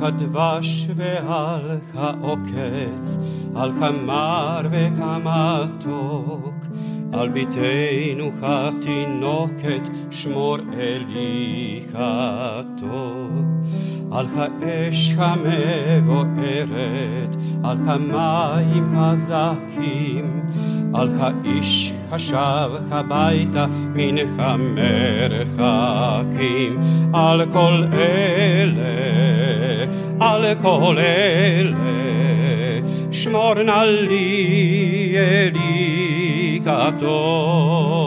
כדבש ועל העוקץ, על כמר וכמתוק, על ביתנו התינוקת, שמור אלי הטוב. על האש המבוערת, על כמים חזקים, על האיש השב הביתה מן המרחקים, על כל אלה, על כל אלה, שמור נא לי אלי katov,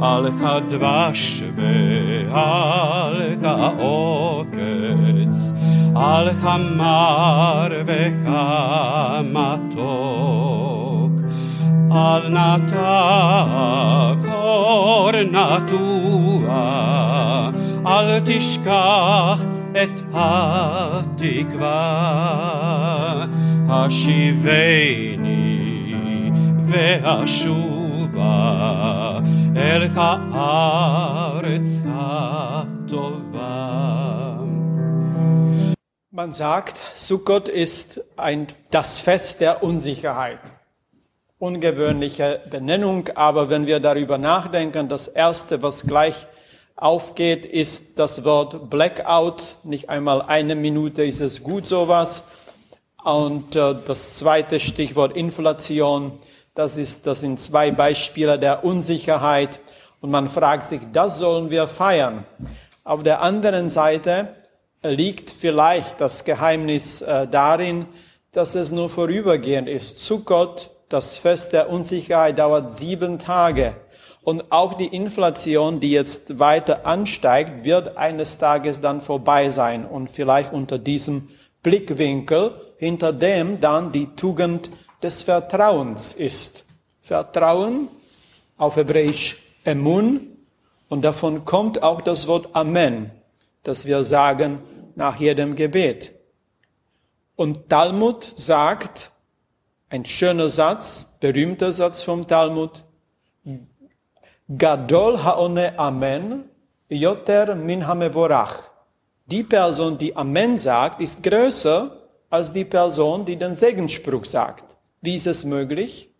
alcha dwa szwy, alcha okec, alcha marwecha matok, alnata kornatua, al tishkach et hatikva, hashiveni השיבני והשובה אל הארץ הטובה. Man sagt, Sukkot ist ein, das Fest der Unsicherheit. Ungewöhnliche Benennung, aber wenn wir darüber nachdenken, das Erste, was gleich aufgeht, ist das Wort Blackout. Nicht einmal eine Minute ist es gut sowas. Und äh, das zweite Stichwort Inflation, das, ist, das sind zwei Beispiele der Unsicherheit. Und man fragt sich, das sollen wir feiern. Auf der anderen Seite liegt vielleicht das Geheimnis äh, darin, dass es nur vorübergehend ist. Sukkot, das Fest der Unsicherheit, dauert sieben Tage. Und auch die Inflation, die jetzt weiter ansteigt, wird eines Tages dann vorbei sein. Und vielleicht unter diesem Blickwinkel, hinter dem dann die Tugend des Vertrauens ist. Vertrauen auf Hebräisch Emun. Und davon kommt auch das Wort Amen, das wir sagen nach jedem Gebet. Und Talmud sagt, ein schöner Satz, berühmter Satz vom Talmud, Gadol haone Amen, yoter min hamevorach. Die Person, die Amen sagt, ist größer als die Person, die den Segensspruch sagt. Wie ist es möglich?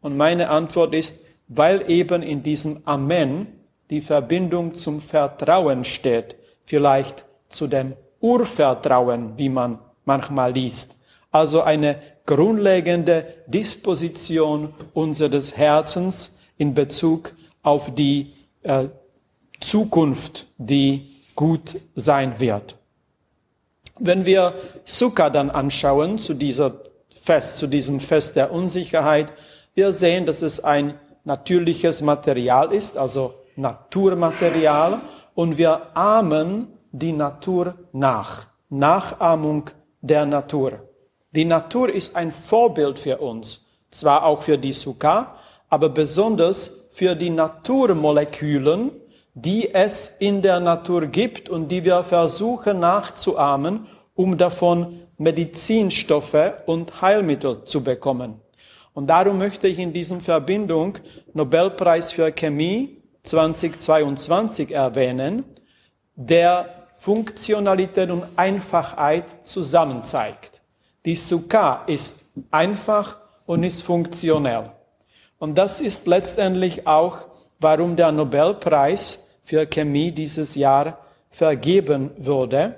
Und meine Antwort ist, weil eben in diesem Amen die Verbindung zum Vertrauen steht, vielleicht zu dem Urvertrauen, wie man manchmal liest. Also eine grundlegende Disposition unseres Herzens in Bezug auf die äh, Zukunft, die gut sein wird. Wenn wir Sukkah dann anschauen, zu dieser Fest, zu diesem Fest der Unsicherheit, wir sehen, dass es ein natürliches Material ist, also Naturmaterial, und wir ahmen die Natur nach. Nachahmung der Natur. Die Natur ist ein Vorbild für uns, zwar auch für die Sukkah, aber besonders für die Naturmolekülen, die es in der Natur gibt und die wir versuchen nachzuahmen, um davon Medizinstoffe und Heilmittel zu bekommen. Und darum möchte ich in diesem Verbindung Nobelpreis für Chemie 2022 erwähnen, der Funktionalität und Einfachheit zusammen zeigt. Die Sukkah ist einfach und ist funktionell. Und das ist letztendlich auch, warum der Nobelpreis für Chemie dieses Jahr vergeben wurde.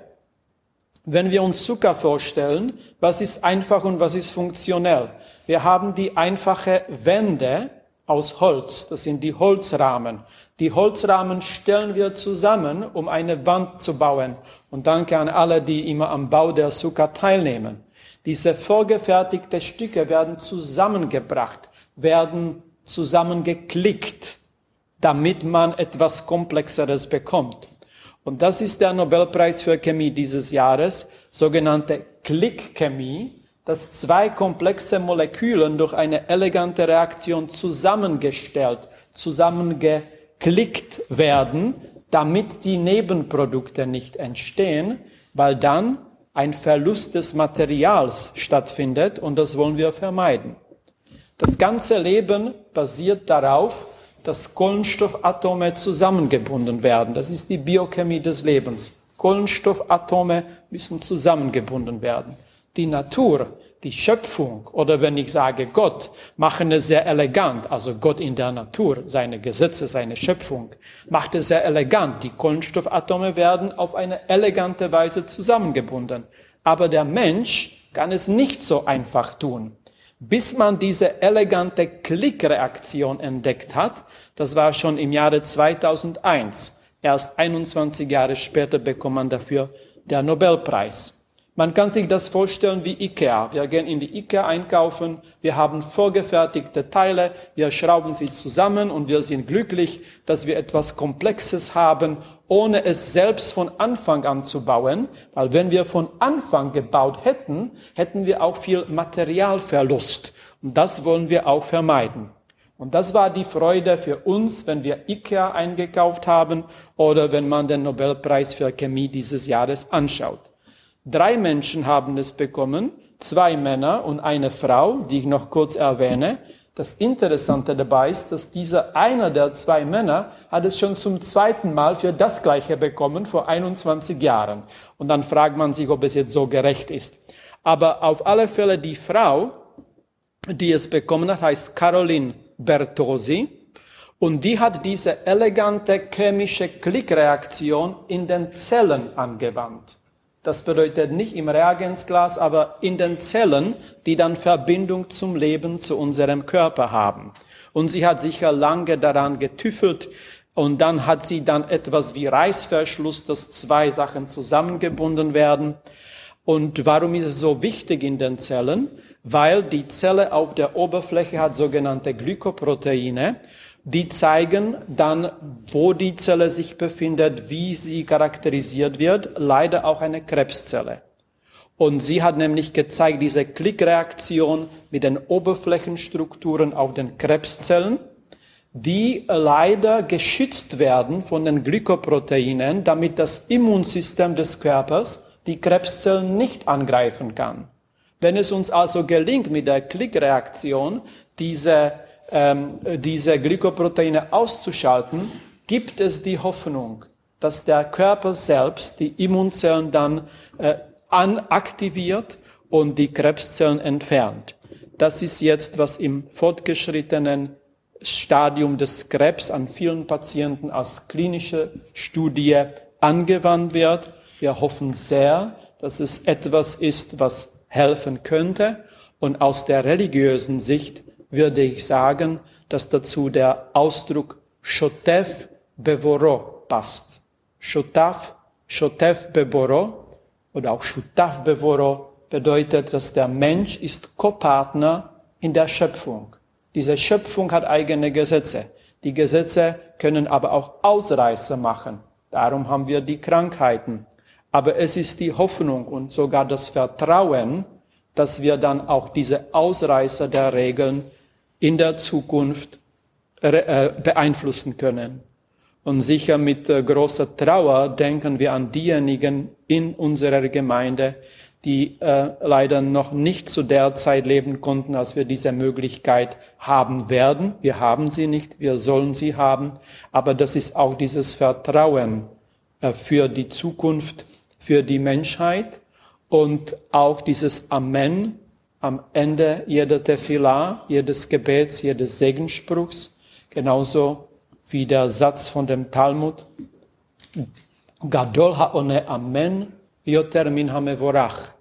Wenn wir uns Zucker vorstellen, was ist einfach und was ist funktionell? Wir haben die einfache Wände aus Holz, das sind die Holzrahmen. Die Holzrahmen stellen wir zusammen, um eine Wand zu bauen. Und danke an alle, die immer am Bau der Zucker teilnehmen. Diese vorgefertigten Stücke werden zusammengebracht, werden zusammengeklickt, damit man etwas Komplexeres bekommt. Und das ist der Nobelpreis für Chemie dieses Jahres, sogenannte Klickchemie, dass zwei komplexe Moleküle durch eine elegante Reaktion zusammengestellt, zusammengeklickt werden, damit die Nebenprodukte nicht entstehen, weil dann ein Verlust des Materials stattfindet und das wollen wir vermeiden. Das ganze Leben basiert darauf, dass Kohlenstoffatome zusammengebunden werden. Das ist die Biochemie des Lebens. Kohlenstoffatome müssen zusammengebunden werden. Die Natur, die Schöpfung oder wenn ich sage Gott, machen es sehr elegant, also Gott in der Natur, seine Gesetze, seine Schöpfung, macht es sehr elegant. Die Kohlenstoffatome werden auf eine elegante Weise zusammengebunden. Aber der Mensch kann es nicht so einfach tun. Bis man diese elegante Klickreaktion entdeckt hat, das war schon im Jahre 2001, erst 21 Jahre später bekommt man dafür der Nobelpreis. Man kann sich das vorstellen wie IKEA. Wir gehen in die IKEA einkaufen, wir haben vorgefertigte Teile, wir schrauben sie zusammen und wir sind glücklich, dass wir etwas Komplexes haben, ohne es selbst von Anfang an zu bauen, weil wenn wir von Anfang gebaut hätten, hätten wir auch viel Materialverlust. Und das wollen wir auch vermeiden. Und das war die Freude für uns, wenn wir IKEA eingekauft haben oder wenn man den Nobelpreis für Chemie dieses Jahres anschaut. Drei Menschen haben es bekommen, zwei Männer und eine Frau, die ich noch kurz erwähne. Das Interessante dabei ist, dass dieser einer der zwei Männer hat es schon zum zweiten Mal für das Gleiche bekommen, vor 21 Jahren. Und dann fragt man sich, ob es jetzt so gerecht ist. Aber auf alle Fälle die Frau, die es bekommen hat, heißt Caroline Bertosi. Und die hat diese elegante chemische Klickreaktion in den Zellen angewandt. Das bedeutet nicht im Reagenzglas, aber in den Zellen, die dann Verbindung zum Leben, zu unserem Körper haben. Und sie hat sicher lange daran getüffelt und dann hat sie dann etwas wie Reißverschluss, dass zwei Sachen zusammengebunden werden. Und warum ist es so wichtig in den Zellen? Weil die Zelle auf der Oberfläche hat sogenannte Glykoproteine die zeigen dann, wo die Zelle sich befindet, wie sie charakterisiert wird, leider auch eine Krebszelle. Und sie hat nämlich gezeigt, diese Klickreaktion mit den Oberflächenstrukturen auf den Krebszellen, die leider geschützt werden von den Glykoproteinen, damit das Immunsystem des Körpers die Krebszellen nicht angreifen kann. Wenn es uns also gelingt, mit der Klickreaktion diese ähm, diese Glykoproteine auszuschalten, gibt es die Hoffnung, dass der Körper selbst die Immunzellen dann äh, anaktiviert und die Krebszellen entfernt. Das ist jetzt, was im fortgeschrittenen Stadium des Krebs an vielen Patienten als klinische Studie angewandt wird. Wir hoffen sehr, dass es etwas ist, was helfen könnte. Und aus der religiösen Sicht würde ich sagen, dass dazu der Ausdruck Shotev Bevoro passt. Shotav, Shotev Bevoro oder auch Shutav Bevoro bedeutet, dass der Mensch ist Co-Partner in der Schöpfung. Diese Schöpfung hat eigene Gesetze. Die Gesetze können aber auch Ausreißer machen. Darum haben wir die Krankheiten. Aber es ist die Hoffnung und sogar das Vertrauen, dass wir dann auch diese Ausreißer der Regeln in der Zukunft äh, beeinflussen können. Und sicher mit äh, großer Trauer denken wir an diejenigen in unserer Gemeinde, die äh, leider noch nicht zu der Zeit leben konnten, als wir diese Möglichkeit haben werden. Wir haben sie nicht, wir sollen sie haben. Aber das ist auch dieses Vertrauen äh, für die Zukunft, für die Menschheit und auch dieses Amen, am Ende jeder Tefillah, jedes Gebets, jedes Segensspruchs, genauso wie der Satz von dem Talmud, Gadol haone Amen, yoter min hamevorach.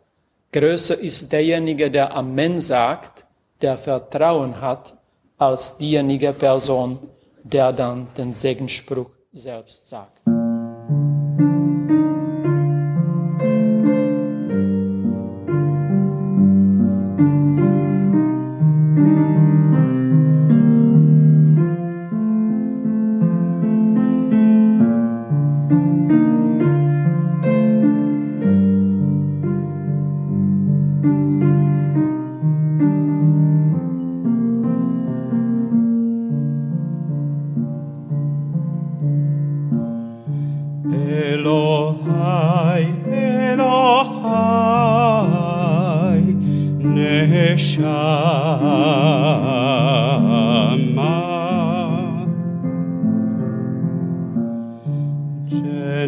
Größer ist derjenige, der Amen sagt, der Vertrauen hat, als diejenige Person, der dann den Segensspruch selbst sagt. Elohai, elohai, Neshama.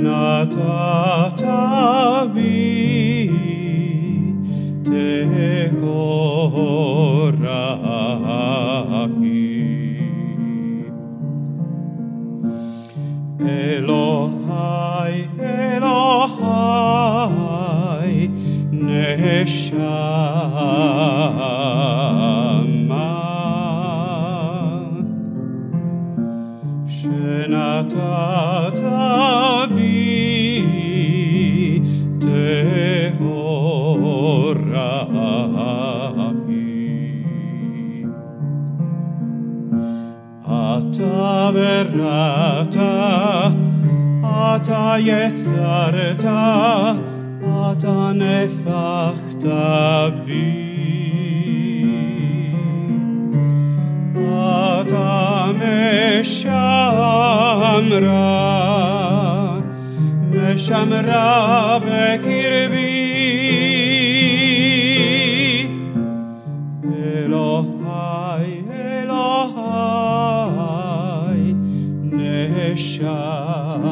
Jenatata Atavernata, ata yetzarta, ata nefachta bi. משמרה, משמרה בקרבי. אלוהי, אלוהי, נשמה.